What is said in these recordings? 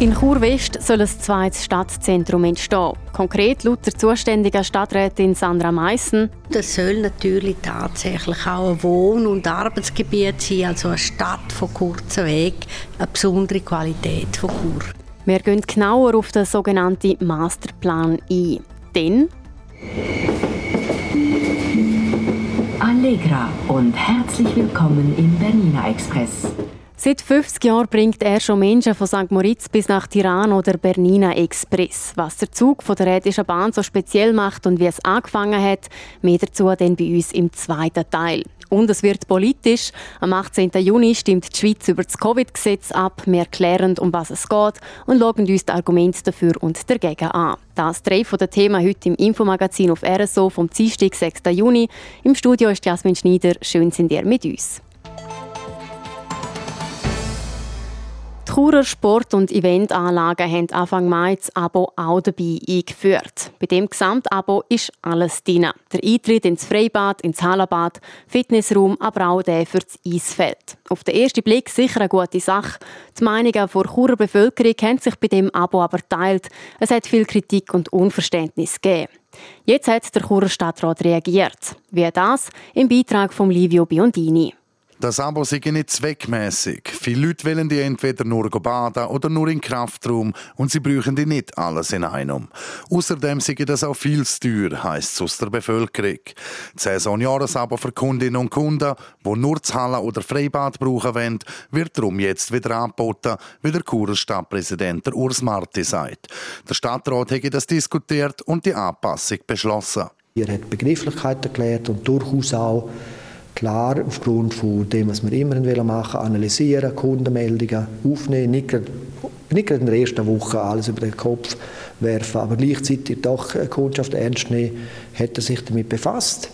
In Chur-West soll ein zweites Stadtzentrum entstehen. Konkret laut der zuständigen Stadträtin Sandra Meissen. Das soll natürlich tatsächlich auch ein Wohn- und Arbeitsgebiet sein, also eine Stadt von kurzem Weg, eine besondere Qualität von Chur. Wir gehen genauer auf den sogenannten Masterplan ein. Denn Allegra und herzlich willkommen im Bernina Express. Seit 50 Jahren bringt er schon Menschen von St. Moritz bis nach Tirana oder Bernina Express. Was der Zug von der Rätischen Bahn so speziell macht und wie es angefangen hat, mehr dazu dann bei uns im zweiten Teil. Und es wird politisch. Am 18. Juni stimmt die Schweiz über das Covid-Gesetz ab. Wir klären, um was es geht und schauen uns die Argumente dafür und dagegen an. Das drei von den Themen heute im Infomagazin auf RSO vom Dienstag, 6. Juni. Im Studio ist Jasmin Schneider. Schön sind ihr mit uns. Die Churer Sport- und Eventanlagen haben Anfang Mai das Abo auch dabei eingeführt. Bei dem Gesamtabo ist alles drin. Der Eintritt ins Freibad, ins Hallenbad, Fitnessraum, aber auch der für das Eisfeld. Auf den ersten Blick sicher eine gute Sache. Die Meinungen der Churer Bevölkerung haben sich bei dem Abo aber teilt. Es hat viel Kritik und Unverständnis gegeben. Jetzt hat der Churer Stadtrat reagiert. Wie das im Beitrag von Livio Biondini. Das Abo sei nicht zweckmäßig. Viele Leute wollen die entweder nur baden oder nur in Kraftraum und sie brauchen die nicht alles in einem. Außerdem sei das auch viel zu teuer, heisst es aus der Bevölkerung. Das Saisonjahresabo für Kundinnen und Kunden, die nur das Halle oder Freibad brauchen wollen, wird darum jetzt wieder angeboten, wie der Churer Stadtpräsident Urs Marti sagt. Der Stadtrat hätte das diskutiert und die Anpassung beschlossen. Er hat Begrifflichkeit erklärt und durchaus auch klar aufgrund von dem, was wir immer machen analysieren, Kundenmeldungen aufnehmen, nicht gerade, nicht gerade in der ersten Woche alles über den Kopf werfen, aber gleichzeitig doch Kundschaft ernst nehmen, hat er sich damit befasst,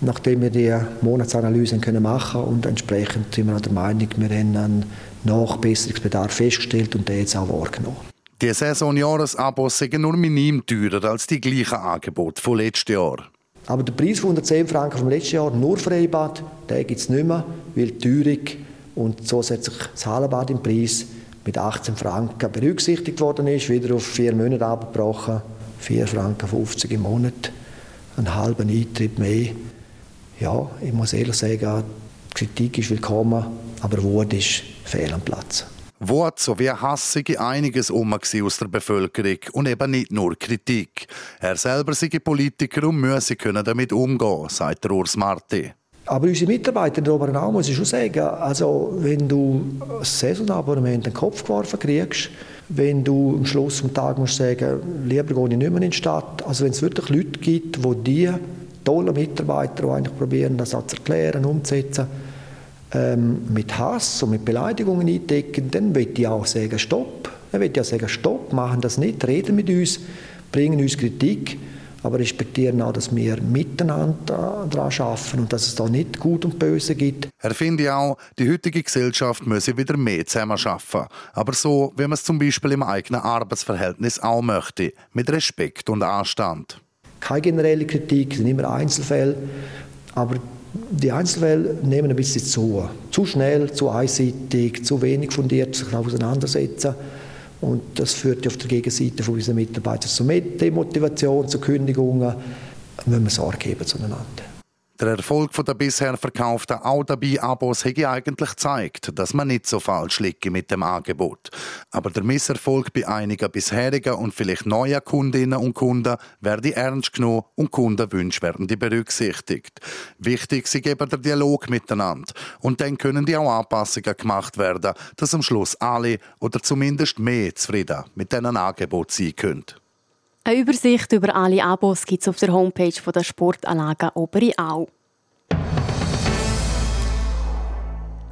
nachdem wir die Monatsanalyse können machen und entsprechend sind wir der Meinung, wir haben einen Nachbesserungsbedarf festgestellt und den jetzt auch wahrgenommen. Die Saisonjahresabos sind nur minim teurer als die gleichen Angebote von letztes Jahr. Aber der Preis von 110 Franken vom letzten Jahr, nur Freibad, den gibt es nicht mehr, weil die Teuerung und zusätzlich das Hallenbad im Preis mit 18 Franken berücksichtigt worden ist, wieder auf vier Monate abgebrochen, 4 Franken 50 im Monat, einen halben Eintritt mehr. Ja, ich muss ehrlich sagen, Kritik ist willkommen, aber Wut ist fehl am Platz. Wort sowie Hass sei einiges um aus der Bevölkerung und eben nicht nur Kritik. Er selber sei Politiker und müsse können damit umgehen, sagt der Urs Marti. Aber unsere Mitarbeiter in der oberen Au muss ich schon sagen, also wenn du ein Saisonabonnement in den Kopf geworfen kriegst, wenn du am Schluss des Tages musst sagen, lieber gehe ich nicht mehr in die Stadt, also wenn es wirklich Leute gibt, die die tollen Mitarbeiter, die eigentlich probieren, das zu erklären, umzusetzen, ähm, mit Hass und mit Beleidigungen eindecken, dann wird ich auch sagen, stopp. Dann wird ja sagen, stopp, machen das nicht, reden mit uns, bringen uns Kritik, aber respektieren auch, dass wir miteinander daran arbeiten und dass es da nicht Gut und Böse gibt. Er finde auch, die heutige Gesellschaft müsse wieder mehr zusammenarbeiten. Aber so, wie man es zum Beispiel im eigenen Arbeitsverhältnis auch möchte, mit Respekt und Anstand. Keine generelle Kritik, es sind immer Einzelfälle, aber die Einzelfälle nehmen ein bisschen zu. Zu schnell, zu einseitig, zu wenig fundiert sich auseinandersetzen. Und das führt auf der Gegenseite von unseren Mitarbeitern zu Demotivation, zu Kündigungen. Da müssen wir Sorge geben zueinander. Der Erfolg der bisher verkauften Audabie-Abos hätte eigentlich gezeigt, dass man nicht so falsch liegt mit dem Angebot. Aber der Misserfolg bei einigen bisherigen und vielleicht neuen Kundinnen und Kunden werde ernst genommen und Kundenwünsche werden die berücksichtigt. Wichtig ist eben der Dialog miteinander. Und dann können die auch Anpassungen gemacht werden, dass am Schluss alle oder zumindest mehr zufrieden mit diesen Angeboten sein können. Eine Übersicht über alle Abos gibt es auf der Homepage der Sportanlage Oberi Au.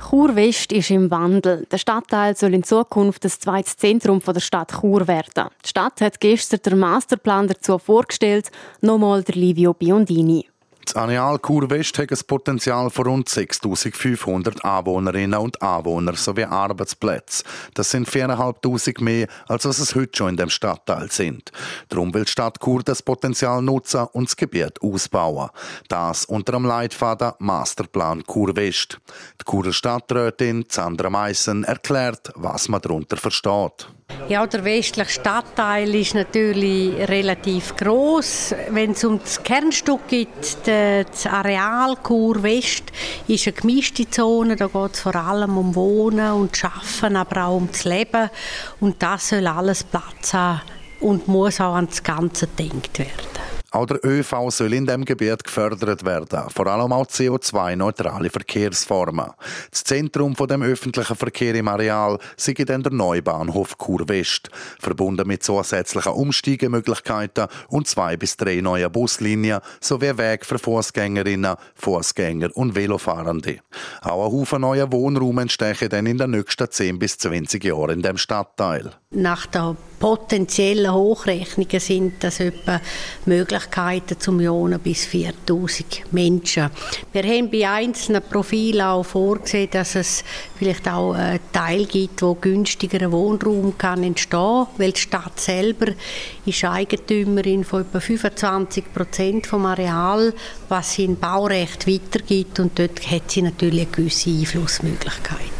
Chur West ist im Wandel. Der Stadtteil soll in Zukunft das zweites Zentrum der Stadt Chur werden. Die Stadt hat gestern den Masterplan dazu vorgestellt, nochmal der Livio Biondini. Das Areal Chur West hat ein Potenzial von rund 6500 Anwohnerinnen und Anwohnern sowie Arbeitsplätze. Das sind 4'500 mehr, als was es heute schon in dem Stadtteil sind. Darum will die Stadt Chur das Potenzial nutzen und das Gebiet ausbauen. Das unter dem Leitfaden Masterplan Chur West. Die Churer Stadträtin Sandra Meissen erklärt, was man darunter versteht. Ja, der westliche Stadtteil ist natürlich relativ groß. Wenn es um das Kernstück geht, das Areal Chur West ist eine gemischte Zone. Da geht es vor allem um Wohnen und Schaffen, aber auch um das Leben. Und das soll alles Platz haben und muss auch an das Ganze gedacht werden. Auch der ÖV soll in dem Gebiet gefördert werden, vor allem auch CO2-neutrale Verkehrsformen. Das Zentrum von dem öffentlichen Verkehr im Areal sei dann der Neubahnhof Chur West, verbunden mit zusätzlichen Umsteigemöglichkeiten und zwei bis drei neuen Buslinien sowie Weg für Fußgängerinnen, Fußgänger und Velofahrende. Auch ein Haufen neuer Wohnraum entstehen dann in den nächsten 10 bis 20 Jahren in dem Stadtteil. Nach der potenziellen Hochrechnungen sind das etwa Möglichkeiten zum Millionen bis 4000 Menschen. Wir haben bei einzelnen Profilen auch vorgesehen, dass es vielleicht auch einen Teil gibt, wo günstigerer Wohnraum kann entstehen, weil die Stadt selber ist Eigentümerin von etwa 25 Prozent vom Areal, was sie in Baurecht weitergibt und dort hat sie natürlich eine gewisse Einflussmöglichkeit.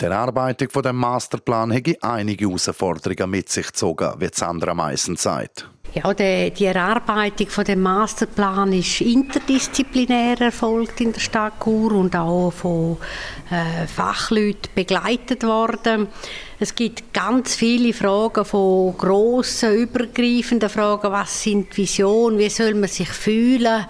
Die Erarbeitung von dem Masterplan hätte einige Herausforderungen mit sich gezogen, wie Sandra Meissen sagt. Ja, die, die Erarbeitung von dem ist interdisziplinär erfolgt in der Stadt Chur und auch von äh, Fachleuten begleitet worden. Es gibt ganz viele Fragen von grossen, übergreifenden Fragen. Was sind Visionen? Wie soll man sich fühlen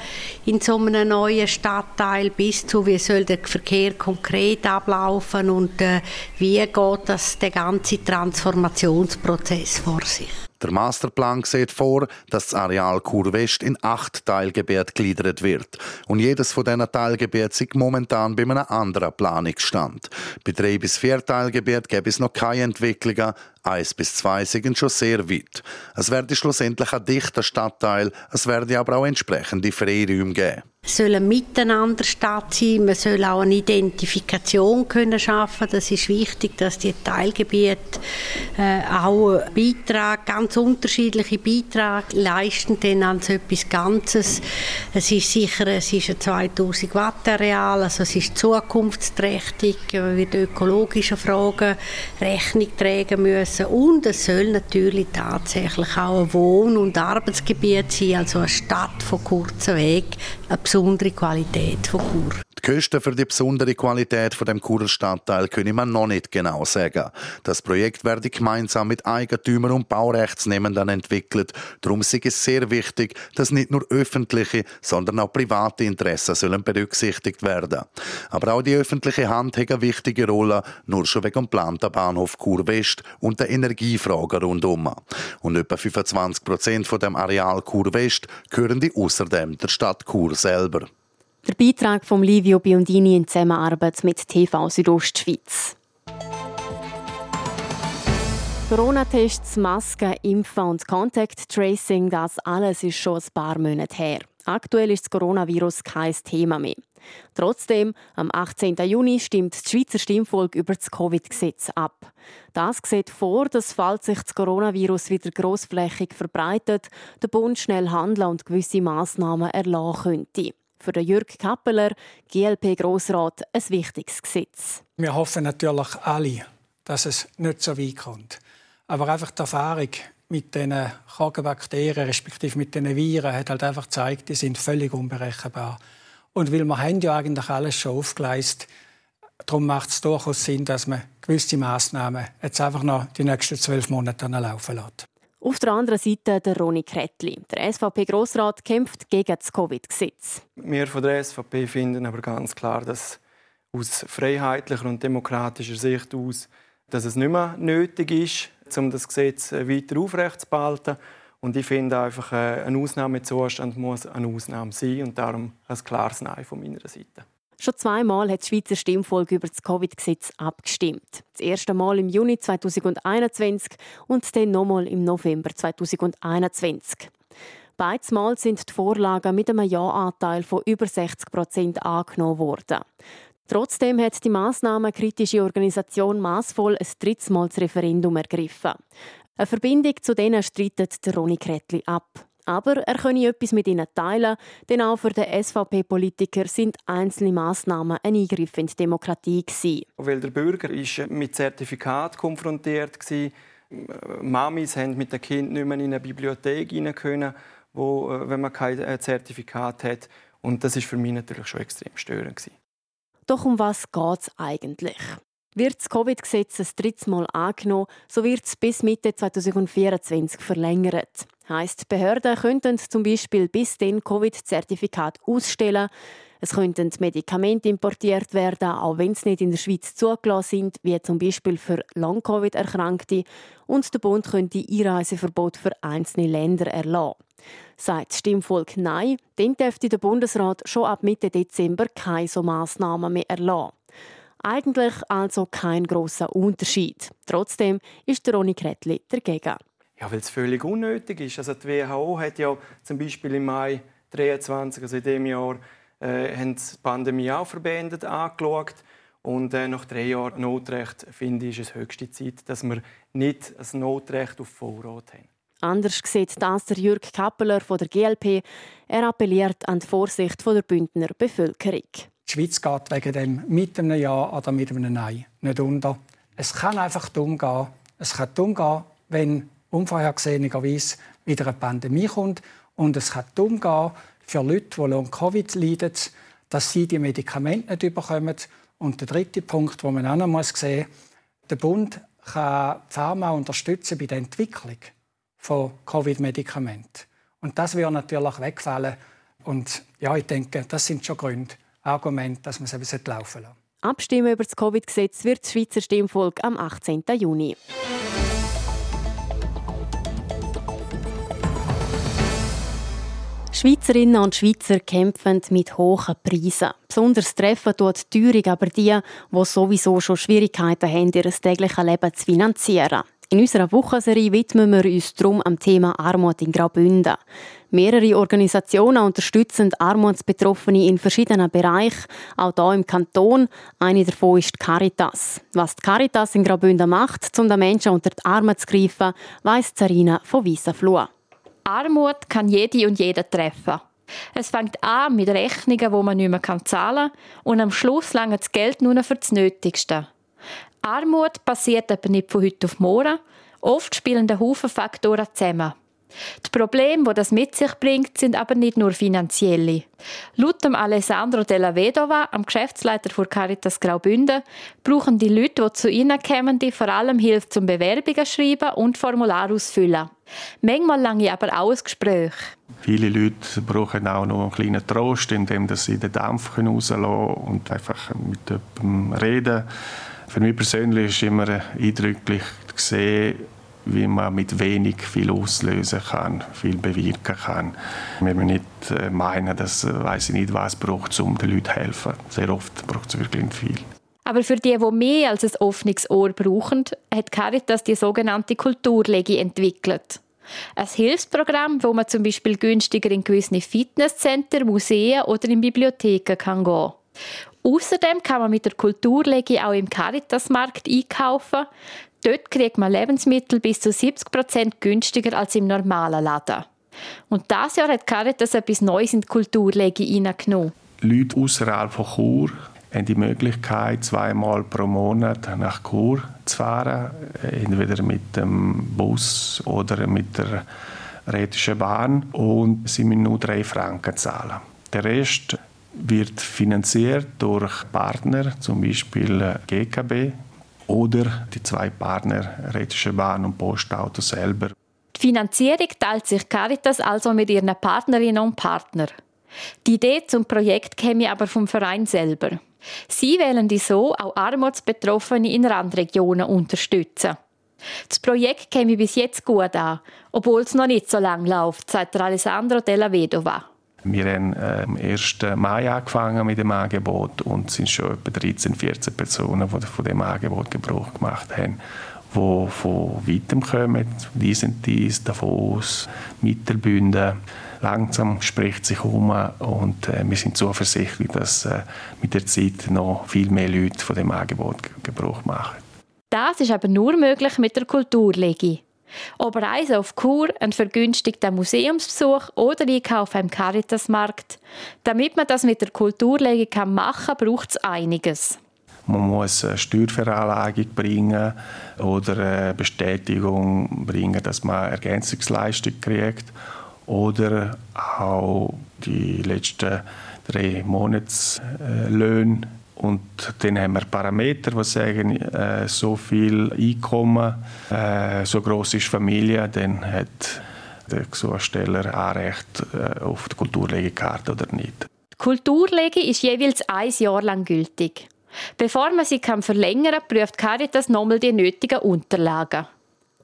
in so einem neuen Stadtteil? Bis zu, wie soll der Verkehr konkret ablaufen? Und äh, wie geht das, der ganze Transformationsprozess vor sich? Der Masterplan sieht vor, dass das Areal Kurwest in acht Teilgebiete gliedert wird. Und jedes von diesen Teilgebieten ist momentan bei einem anderen Planungsstand. Bei drei bis vier Teilgebieten gäbe es noch keine Entwicklungen, Eins bis zwei sind schon sehr weit. Es werde schlussendlich ein dichter Stadtteil, es werde aber auch entsprechende Freiräume geben. Es soll ein Miteinander statt sein. Man soll auch eine Identifikation können schaffen. Das ist wichtig, dass die Teilgebiete äh, auch Beitrag, ganz unterschiedliche Beiträge leisten denn an so etwas Ganzes. Es ist sicher, es ist ein 2000 Watt Areal, also es ist zukunftsträchtig, man wird ökologischen Fragen Rechnung tragen müssen müssen. Und es soll natürlich tatsächlich auch ein Wohn- und Arbeitsgebiet sein, also eine Stadt von kurzen Weg, eine besondere Qualität von Chur. Die Kosten für die besondere Qualität von dem Churer Stadtteil können man noch nicht genau sagen. Das Projekt werde gemeinsam mit Eigentümern und Baurechtsnehmenden entwickelt. Darum ist es sehr wichtig, dass nicht nur öffentliche, sondern auch private Interessen sollen berücksichtigt werden. Aber auch die öffentliche Hand hat eine wichtige Rolle, nur schon wegen dem geplanten Bahnhof Chur West und der Energiefrage rundum. Und etwa 25 Prozent von dem Areal Chur West gehören die außerdem der Stadt Chur selber. Der Beitrag von Livio Biondini in Zusammenarbeit mit TV Südostschweiz. Corona-Tests, Masken, Impfen und Contact Tracing, das alles ist schon ein paar Monate her. Aktuell ist das Coronavirus kein Thema mehr. Trotzdem, am 18. Juni stimmt das Schweizer Stimmvolk über das Covid-Gesetz ab. Das sieht vor, dass, falls sich das Coronavirus wieder grossflächig verbreitet, der Bund schnell handeln und gewisse Massnahmen erlassen könnte. Für Jürg Kappeler, GLP-Grossrat, ein wichtiges Gesetz. Wir hoffen natürlich alle, dass es nicht so weit kommt. Aber einfach die Erfahrung mit den Krankbakterien, respektive mit den Viren, hat halt einfach gezeigt, die sind völlig unberechenbar. Und weil wir haben ja eigentlich alles schon aufgeleistet, darum macht es durchaus Sinn, dass man gewisse Massnahmen jetzt einfach noch die nächsten zwölf Monate laufen lässt. Auf der anderen Seite der Ronny Kretli. Der SVP-Grossrat kämpft gegen das Covid-Gesetz. Wir von der SVP finden aber ganz klar, dass aus freiheitlicher und demokratischer Sicht aus, dass es nicht mehr nötig ist, um das Gesetz weiter aufrechtzuerhalten. Und ich finde einfach, äh, ein Ausnahmezustand muss eine Ausnahme sein und darum ein klares Nein von meiner Seite. Schon zweimal hat das Schweizer Stimmvolk über das Covid-Gesetz abgestimmt. Das erste Mal im Juni 2021 und dann nochmal im November 2021. Beides Mal sind die Vorlagen mit einem Ja-Anteil von über 60 Prozent angenommen worden. Trotzdem hat die massnahmenkritische Organisation maßvoll ein drittes Mal das Referendum ergriffen. Eine Verbindung zu denen streitet Ronny Kretli ab. Aber er könne etwas mit ihnen teilen, denn auch für den SVP-Politiker sind einzelne Massnahmen ein Eingriff in die Demokratie gewesen. Weil der Bürger ist mit Zertifikat konfrontiert war. Mamis haben mit den Kindern nicht mehr in eine Bibliothek rein können, wo, äh, wenn man kein äh, Zertifikat hat. Und das ist für mich natürlich schon extrem störend gewesen. Doch um was geht es eigentlich? Wird das Covid-Gesetz ein drittes Mal angenommen, so wird es bis Mitte 2024 verlängert. Heißt, Behörden könnten zum Beispiel bis den Covid-Zertifikat ausstellen. Es könnten Medikamente importiert werden, auch wenn sie nicht in der Schweiz zugelassen sind, wie zum Beispiel für Long-Covid-Erkrankte. Und der Bund könnte Einreiseverbot für einzelne Länder erlassen. Sagt Stimmvolk Nein, dann dürfte der Bundesrat schon ab Mitte Dezember keine so Massnahmen mehr erlassen. Eigentlich also kein großer Unterschied. Trotzdem ist der Ronny Kretli dagegen. Ja, weil es völlig unnötig ist. Also die WHO hat ja zum Beispiel im Mai 2023, also in diesem Jahr, äh, haben die Pandemie auch verbeendet angeschaut. Und äh, nach drei Jahren Notrecht finde ich, ist es höchste Zeit, dass wir nicht ein Notrecht auf Vorrat haben. Anders sieht das der Jürg Kappeler von der GLP. Er appelliert an die Vorsicht der Bündner Bevölkerung. Die Schweiz geht wegen dem mit einem Ja oder mit einem Nein nicht unter. Es kann einfach dumm gehen. Es kann dumm gehen, wenn unvorhergesehenerweise wieder eine Pandemie kommt. Und es kann dumm gehen für Leute, die Long-Covid leiden, dass sie die Medikamente nicht bekommen. Und der dritte Punkt, den man auch noch sehen muss, der Bund kann Pharma unterstützen bei der Entwicklung von Covid-Medikamenten. Und das wird natürlich wegfallen. Und ja, ich denke, das sind schon Gründe, Argument, dass man es eben laufen lassen Abstimmen über das Covid-Gesetz wird das Schweizer Stimmvolk am 18. Juni. Schweizerinnen und Schweizer kämpfen mit hohen Preisen. Besonders treffen tut die Teuerung aber die, die sowieso schon Schwierigkeiten haben, ihr tägliches Leben zu finanzieren. In unserer Wochenserie widmen wir uns darum am Thema Armut in Graubünden. Mehrere Organisationen unterstützen Armutsbetroffene in verschiedenen Bereichen, auch hier im Kanton. Eine davon ist die Caritas. Was die Caritas in Graubünden macht, um den Menschen unter die Arme zu greifen, weiss Zarina von Wiesenfluh. Armut kann jede und jeder treffen. Es fängt an mit Rechnungen, die man nicht mehr zahlen kann, und am Schluss lange das Geld nur für das Nötigste. Armut passiert aber nicht von heute auf morgen. Oft spielen der Haufen Faktoren zusammen. Die Probleme, die das mit sich bringt, sind aber nicht nur finanzielle. Laut Alessandro Della Vedova, am Geschäftsleiter von Caritas Graubünden, brauchen die Leute, die zu ihnen kommen, die vor allem Hilfe zum Bewerbungen schreiben und Formular ausfüllen. Manchmal lange aber auch ein Gespräch. Viele Leute brauchen auch noch einen kleinen Trost, indem sie den Dampf rauslassen können und einfach mit jemandem reden für mich persönlich ist immer eindrücklich zu sehen, wie man mit wenig viel auslösen kann, viel bewirken kann. Wir müssen nicht äh, meinen, dass äh, weiß ich nicht, was braucht, um den Leuten zu helfen. Sehr oft braucht es wirklich nicht viel. Aber für die, die mehr als ein offenes Ohr brauchen, hat Caritas die sogenannte Kulturlegi entwickelt. Ein Hilfsprogramm, wo man zum Beispiel günstiger in gewisse Fitnesscenter, Museen oder in Bibliotheken kann gehen. Außerdem kann man mit der Kulturlegi auch im Caritasmarkt einkaufen. Dort kriegt man Lebensmittel bis zu 70 Prozent günstiger als im normalen Laden. Und das Jahr hat Caritas etwas Neues in die Kulturlegi hineingenommen. Leute außerhalb von Chur haben die Möglichkeit, zweimal pro Monat nach Chur zu fahren, entweder mit dem Bus oder mit der Rätischen Bahn und sie müssen nur drei Franken zahlen. Der Rest wird finanziert durch Partner, zum Beispiel GKB oder die zwei Partner Rätische Bahn und Postauto selber. Die Finanzierung teilt sich Caritas also mit ihren Partnerinnen und Partnern. Die Idee zum Projekt käme aber vom Verein selber. Sie wählen die so auch Armutsbetroffene in Randregionen unterstützen. Das Projekt käme bis jetzt gut an, obwohl es noch nicht so lange läuft, sagt Alessandro Della Vedova. Wir haben am 1. Mai angefangen mit dem Angebot und sind schon etwa 13, 14 Personen, die von dem Angebot Gebrauch gemacht haben, die von weitem kommen. Die sind dies, Davos, Mittelbünden, langsam spricht sich um und äh, wir sind zuversichtlich, dass äh, mit der Zeit noch viel mehr Leute von dem Angebot Gebrauch machen. Das ist aber nur möglich mit der Kulturlegi. Ob Reise auf Kur, ein vergünstigter Museumsbesuch oder Einkauf im Caritasmarkt. Damit man das mit der Kulturlege machen kann, braucht es einiges. Man muss eine Steuerveranlagung bringen oder eine Bestätigung bringen, dass man Ergänzungsleistung kriegt oder auch die letzten drei Monatslöhne und dann haben wir Parameter, die sagen, äh, so viel Einkommen, äh, so groß ist Familie, dann hat der Gesuchsteller Anrecht äh, auf die Kulturlegekarte oder nicht. Die Kulturlege ist jeweils ein Jahr lang gültig. Bevor man sie kann verlängern kann, prüft Caritas nochmal die nötigen Unterlagen.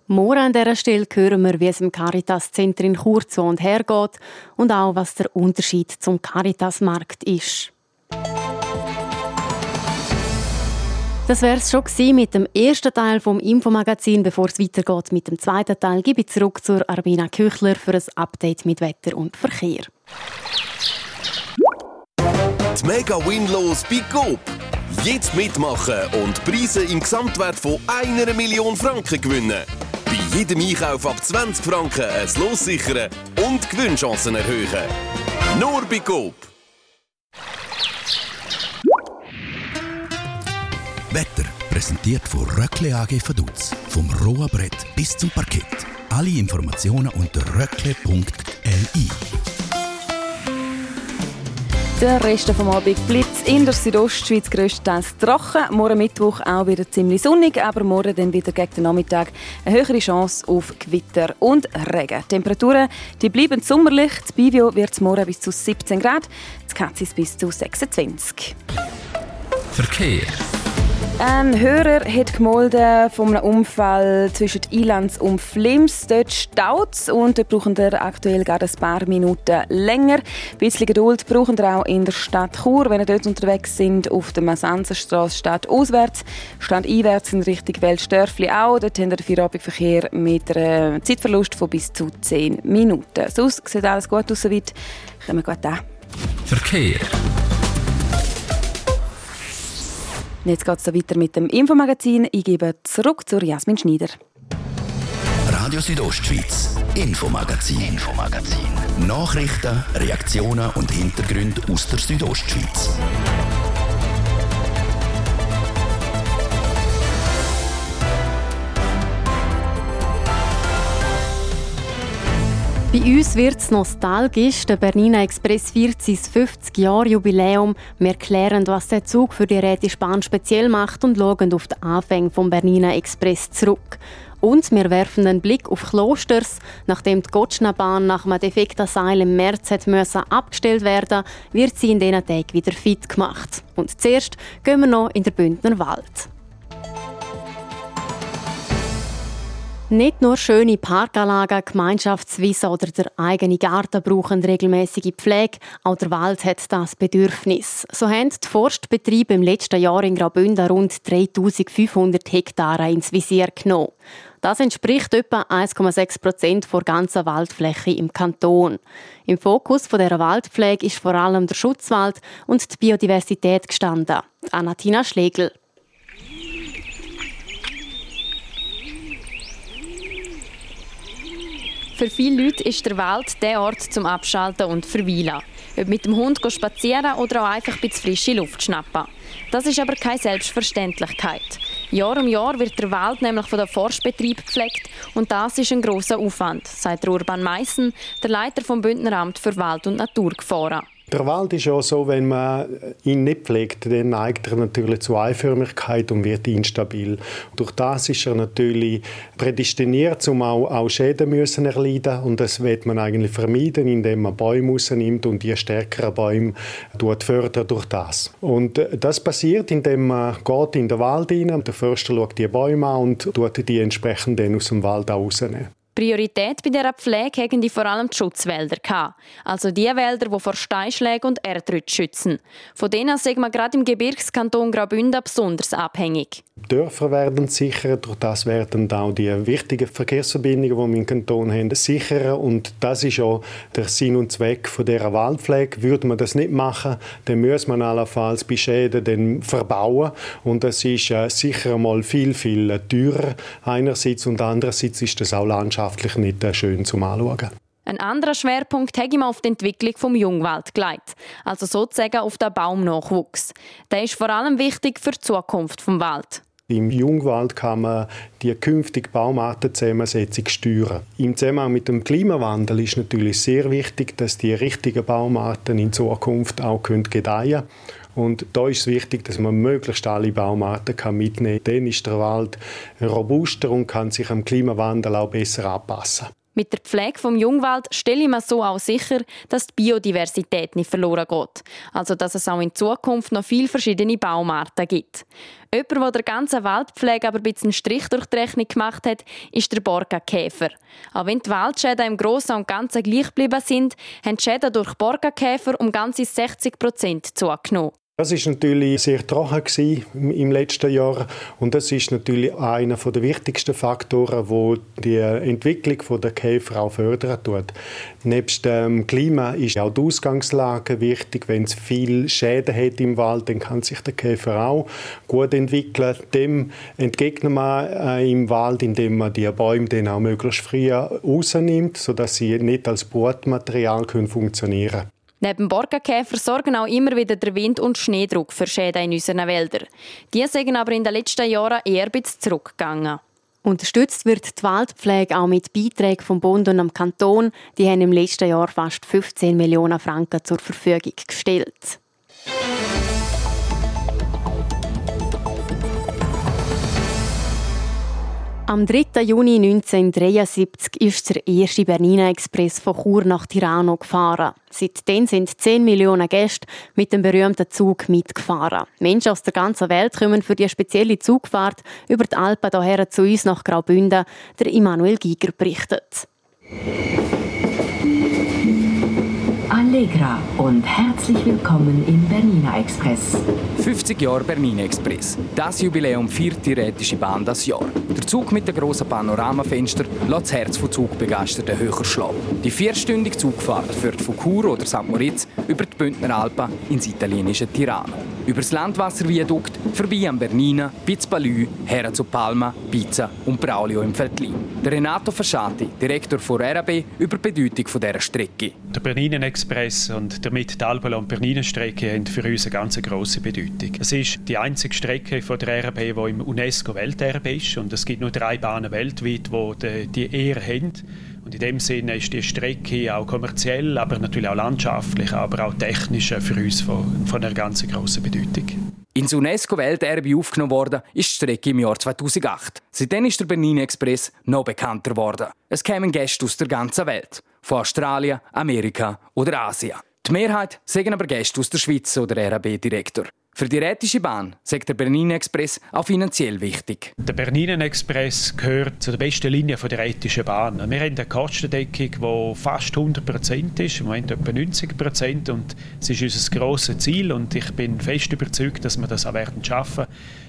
Morgen an dieser Stelle hören wir, wie es im Caritas-Center in Chur zu und her geht und auch, was der Unterschied zum Caritas-Markt ist. Das wäre es schon mit dem ersten Teil vom Infomagazin. Bevor es weitergeht mit dem zweiten Teil, gebe ich zurück zur Arbina Küchler für ein Update mit Wetter und Verkehr. Die Mega Winlos bei Coop. Jetzt mitmachen und Preise im Gesamtwert von einer Million Franken gewinnen. Bei jedem Einkauf ab 20 Franken ein Los sichern und Gewinnchancen erhöhen. Nur bei Coop. Wetter präsentiert von Röckle AG Vaduz. Vom rohen Brett bis zum Parkett. Alle Informationen unter röckle.li. Der Rest vom Abend Blitz in der Südostschweiz grösstenteils trocken. Morgen Mittwoch auch wieder ziemlich sonnig, aber morgen dann wieder gegen den Nachmittag eine höhere Chance auf Gewitter und Regen. Die Temperaturen die bleiben sommerlich. Das Bivio wird morgen bis zu 17 Grad, das Katzis bis zu 26. Verkehr. Ein Hörer hat gemolden von einem Unfall zwischen Ilanz und Flims. Dort staut es und dort brauchen wir aktuell gerade ein paar Minuten länger. Ein bisschen Geduld brauchen wir auch in der Stadt Chur. Wenn ihr dort unterwegs sind, auf der Masanzerstraße statt auswärts, stand einwärts in Richtung Weltstörfli auch. Dort haben wir Feierabendverkehr mit einem Zeitverlust von bis zu 10 Minuten. Sonst sieht alles gut aus soweit. Kommen wir gut an. Verkehr. Jetzt geht es weiter mit dem Infomagazin. Ich gebe zurück zu Jasmin Schneider. Radio Südostschweiz, Infomagazin, Infomagazin. Nachrichten, Reaktionen und Hintergründe aus der Südostschweiz. Bei uns wird es nostalgisch. Der Bernina Express feiert sein 50-Jahr-Jubiläum. Wir klären, was der Zug für die Rätische Bahn speziell macht und schauen auf die Anfänge vom Bernina Express zurück. Und wir werfen einen Blick auf Klosters. Nachdem die Gotschna-Bahn nach einem defekten Seil im März hat abgestellt werden wird sie in diesen Tagen wieder fit gemacht. Und zuerst gehen wir noch in den Bündner Wald. Nicht nur schöne Parkanlagen, Gemeinschaftswiesen oder der eigene Garten brauchen regelmäßige Pflege, auch der Wald hat das Bedürfnis. So haben die Forstbetriebe im letzten Jahr in Graubünden rund 3500 Hektare ins Visier genommen. Das entspricht etwa 1,6 Prozent der ganzen Waldfläche im Kanton. Im Fokus dieser Waldpflege ist vor allem der Schutzwald und die Biodiversität gestanden. Anatina Schlegel. Für viele Leute ist der Wald der Ort zum Abschalten und Verweilen. Ob mit dem Hund spazieren oder auch einfach ein bisschen frische Luft schnappen. Das ist aber keine Selbstverständlichkeit. Jahr um Jahr wird der Wald nämlich von den Forstbetrieb gepflegt und das ist ein großer Aufwand, sagt Urban Meissen, der Leiter vom Bündneramt für Wald- und Naturgefahren. Der Wald ist ja so, wenn man ihn nicht pflegt, dann neigt er natürlich zu Einförmigkeit und wird instabil. Durch das ist er natürlich prädestiniert, um auch, auch Schäden müssen erleiden und das wird man eigentlich vermeiden, indem man Bäume rausnimmt und die stärkeren Bäume fördert durch das. Und das passiert, indem man geht in den Wald rein, der Förster schaut die Bäume an und die entsprechend aus dem Wald rausnehmen. Priorität bei dieser Pflege haben die vor allem die Schutzwälder. Also die Wälder, die vor Steinschlägen und Erdrutsch schützen. Von denen sind wir gerade im Gebirgskanton Graubünden besonders abhängig. Dörfer werden sicherer, durch das werden auch die wichtigen Verkehrsverbindungen, die wir im Kanton haben, sicherer. Und das ist auch der Sinn und Zweck dieser Waldpflege. Würde man das nicht machen, dann müsste man allenfalls bei Schäden verbauen. Und das ist äh, sicher einmal viel, viel teurer einerseits und andererseits ist das auch landschaftlich nicht äh, schön zum Anschauen. Ein anderer Schwerpunkt hat ihm auf die Entwicklung vom Jungwald gelegt, also sozusagen auf den Baumnachwuchs. Der ist vor allem wichtig für die Zukunft vom Wald. Im Jungwald kann man die künftige Baumartenzusammensetzung steuern. Im Zusammenhang mit dem Klimawandel ist natürlich sehr wichtig, dass die richtigen Baumarten in Zukunft auch gedeihen können. Und da ist es wichtig, dass man möglichst alle Baumarten mitnehmen kann. Dann ist der Wald robuster und kann sich am Klimawandel auch besser anpassen. Mit der Pflege vom Jungwald stelle ich mir so auch sicher, dass die Biodiversität nicht verloren geht. Also dass es auch in Zukunft noch viele verschiedene Baumarten gibt. Jemand, der der ganzen Waldpflege aber ein bisschen Strich durch die Rechnung gemacht hat, ist der Borkenkäfer. Auch wenn die Waldschäden im Großen und Ganzen gleich geblieben sind, haben die Schäden durch Borkenkäfer um ganze 60 Prozent zugenommen. Das ist natürlich sehr trocken im letzten Jahr und das ist natürlich einer der wichtigsten Faktoren, wo die Entwicklung der Käfer auch fördern tut. Nebst dem Klima ist auch die Ausgangslage wichtig. Wenn es viel Schäden hat im Wald, dann kann sich der Käfer auch gut entwickeln. Dem entgegnet man äh, im Wald, indem man die Bäume dann auch möglichst früh rausnimmt, sodass sie nicht als Brutmaterial funktionieren können. Neben Borkenkäfer sorgen auch immer wieder der Wind und Schneedruck für Schäden in unseren Wäldern. Die sind aber in den letzten Jahren eher ein zurückgegangen. Unterstützt wird die Waldpflege auch mit Beiträgen vom Bund und am Kanton. Die haben im letzten Jahr fast 15 Millionen Franken zur Verfügung gestellt. Am 3. Juni 1973 ist der erste Bernina Express von Chur nach Tirano gefahren. Seitdem sind 10 Millionen Gäste mit dem berühmten Zug mitgefahren. Menschen aus der ganzen Welt kommen für die spezielle Zugfahrt über die Alpen hierher zu uns nach Graubünden. Der Immanuel Giger berichtet. Allegra und herzlich willkommen im Bernina Express. 50 Jahre Bernina Express. Das Jubiläum feiert die Rätische Bahn das Jahr. Der Zug mit dem grossen Panoramafenster lässt das Herz von Zugbegeisterten höher schlagen. Die vierstündige Zugfahrt führt von Chur oder St. Moritz über die Bündner Alpen ins italienische Tirano. Über das Landwasserviadukt, vorbei am Bernina, Pizzbalü, her zu Palma, Pizza und Braulio im Veltlin. Renato Fasciati, Direktor von RAB, über die Bedeutung dieser Strecke. Der Bernina Express und damit die Albula und Bernina Strecke haben für uns eine ganz grosse Bedeutung. Es ist die einzige Strecke von der RAB, die im UNESCO Welterbe ist und es gibt nur drei Bahnen weltweit, die die Ehre haben. Und in dem Sinne ist die Strecke auch kommerziell, aber natürlich auch landschaftlich, aber auch technisch für uns von, von einer ganz grossen Bedeutung. Ins UNESCO-Welterbe aufgenommen worden ist die Strecke im Jahr 2008. Seitdem ist der Benin Express noch bekannter geworden. Es kämen Gäste aus der ganzen Welt, von Australien, Amerika oder Asien. Die Mehrheit sagen aber Gäste aus der Schweiz oder RAB-Direktor. Für die Rätische Bahn sagt der Bernina Express auch finanziell wichtig. Der Bernina Express gehört zu der besten Linie der Rätischen Bahn. Wir haben eine Kostendeckung, die fast 100 Prozent ist, im Moment etwa 90 Prozent. Und es ist unser grosses Ziel und ich bin fest überzeugt, dass wir das auch werden schaffen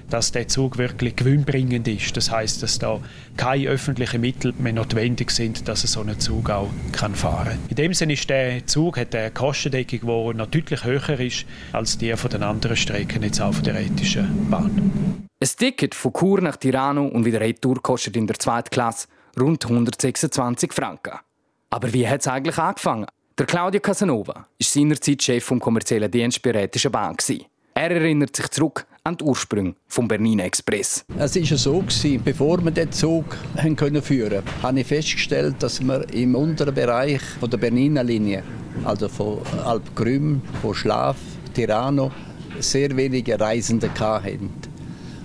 dass der Zug wirklich gewinnbringend ist. Das heißt, dass da keine öffentlichen Mittel mehr notwendig sind, dass so ein Zug auch fahren kann. In dem Sinne ist der Zug hat eine Kostendeckung, die noch deutlich höher ist als die von den anderen Strecken. Jetzt auch von der ethischen Bahn. Ein Ticket von Chur nach Tirano und wieder Retour kostet in der zweiten Klasse rund 126 Franken. Aber wie hat es eigentlich angefangen? Der Claudio Casanova war seinerzeit Chef vom kommerziellen Dienst bei Rätischen Bahn. Er erinnert sich zurück an die Ursprünge vom Bernina Express. Es war so, bevor wir den Zug führen konnten, habe ich festgestellt, dass wir im unteren Bereich der Bernina Linie, also von Alp Grüm, von Schlaf, Tirano, sehr wenige Reisende hatten.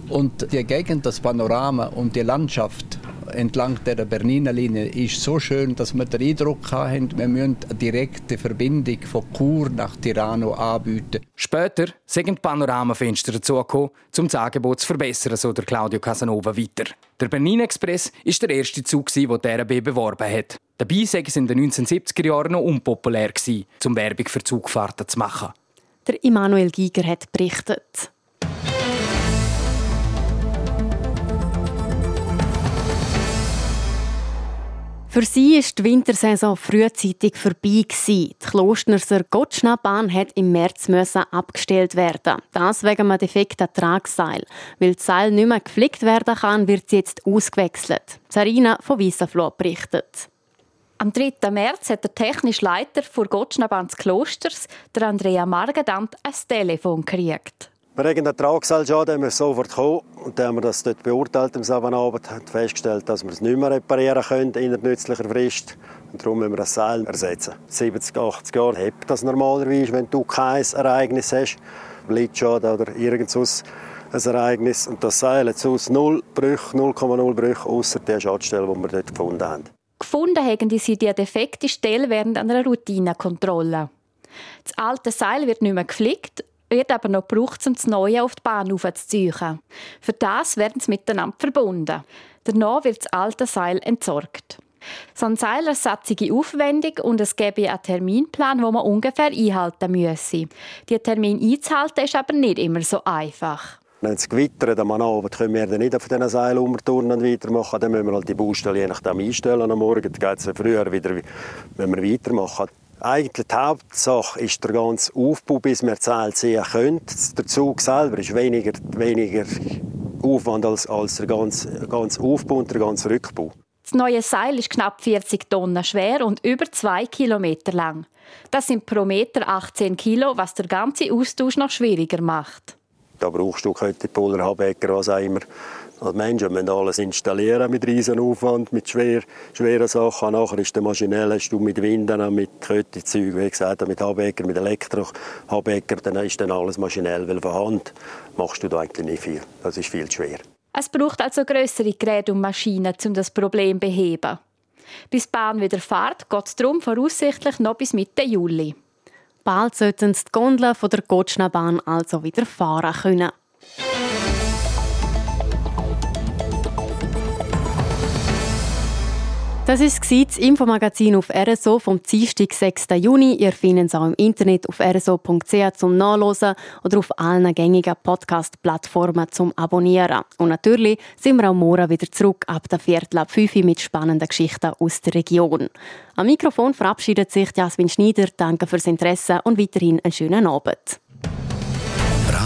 Und die Gegend, das Panorama und die Landschaft entlang der Berniner Linie ist so schön, dass wir den Eindruck haben, wir müssen eine direkte Verbindung von Chur nach Tirano anbieten. Später sind Panoramafenster dazugekommen, um das Angebot zu verbessern, so der Claudio Casanova weiter. Der Bernin Express ist der erste Zug, den der RB beworben hat. Dabei sei es in den 1970er Jahren noch unpopulär, um Werbung für Zugfahrten zu machen. Der Immanuel Giger hat berichtet. Für sie ist die Wintersaison frühzeitig vorbei. Die Klostnerser Gottschnappbahn hat im März abgestellt werden. Das wegen einem defekten Tragseil. Weil das Seil nicht mehr gepflegt werden kann, wird sie jetzt ausgewechselt. Sarina von Wiesenfloh berichtet. Am 3. März hat der technische Leiter vor Gottschnappbahn des Klosters, der Andrea Margadant, ein Telefon gekriegt. Wir haben einen Tragseilschaden, haben wir sofort gekommen und dann haben wir das dort beurteilt am Abend, haben festgestellt, dass wir es nicht mehr reparieren können in nützlicher Frist. Und darum müssen wir das Seil ersetzen. 70, 80 Jahre hebt das normalerweise, wenn du kein Ereignis hast, Blitzschaden oder irgendwas ein Ereignis. Und das Seil hat aus 0 Brüche, 0,0 Brüche, außer der Schadstelle, die wir dort gefunden haben. Gefunden haben sie die defekte Stelle während einer Routinekontrolle. Das alte Seil wird nicht mehr gepflegt wird aber noch gebraucht, um das Neue auf die Bahn aufzuziehen. Für das werden sie miteinander verbunden. Danach wird das alte Seil entsorgt. So ein Seilersatz sei aufwendig und es gäbe einen Terminplan, den man ungefähr einhalten müsse. Diesen Termin einzuhalten ist aber nicht immer so einfach. Wenn es gewittert am Abend, können wir dann nicht auf diesen Seil umturnen und weitermachen. Dann müssen wir halt die Baustelle je nachdem einstellen am Morgen. Dann geht es früher wieder, wenn wir weitermachen. Eigentlich die Hauptsache ist der ganze Aufbau, bis wir Zelt sehen können. Der Zug selber ist weniger, weniger Aufwand als, als der ganze, ganze Aufbau und der ganze Rückbau. Das neue Seil ist knapp 40 Tonnen schwer und über 2 Kilometer lang. Das sind pro Meter 18 Kilo, was der ganze Austausch noch schwieriger macht. Da brauchst du heute Puller, Habecker, was auch immer. Also Menschen müssen alles installieren mit riesen Aufwand, mit schwer, schweren Sachen. Nachher ist der maschinell, hast du mit Winden, mit Köttezeug, wie gesagt, mit Habecker, mit Elektro-Habecker, dann ist dann alles maschinell, weil von Hand machst du da eigentlich nicht viel. Das ist viel schwer. Es braucht also größere Geräte und Maschinen, um das Problem zu beheben. Bis die Bahn wieder fährt, geht es darum voraussichtlich noch bis Mitte Juli. Bald sollten die Gondeln von der Gotschnabahn also wieder fahren können. Das war das Infomagazin auf RSO vom Dienstag, 6. Juni. Ihr findet es auch im Internet auf rso.ch zum Nachlesen oder auf allen gängigen Podcast-Plattformen zum Abonnieren. Und natürlich sind wir auch morgen wieder zurück ab der Viertel ab 5 mit spannenden Geschichten aus der Region. Am Mikrofon verabschiedet sich Jasmin Schneider. Danke fürs Interesse und weiterhin einen schönen Abend.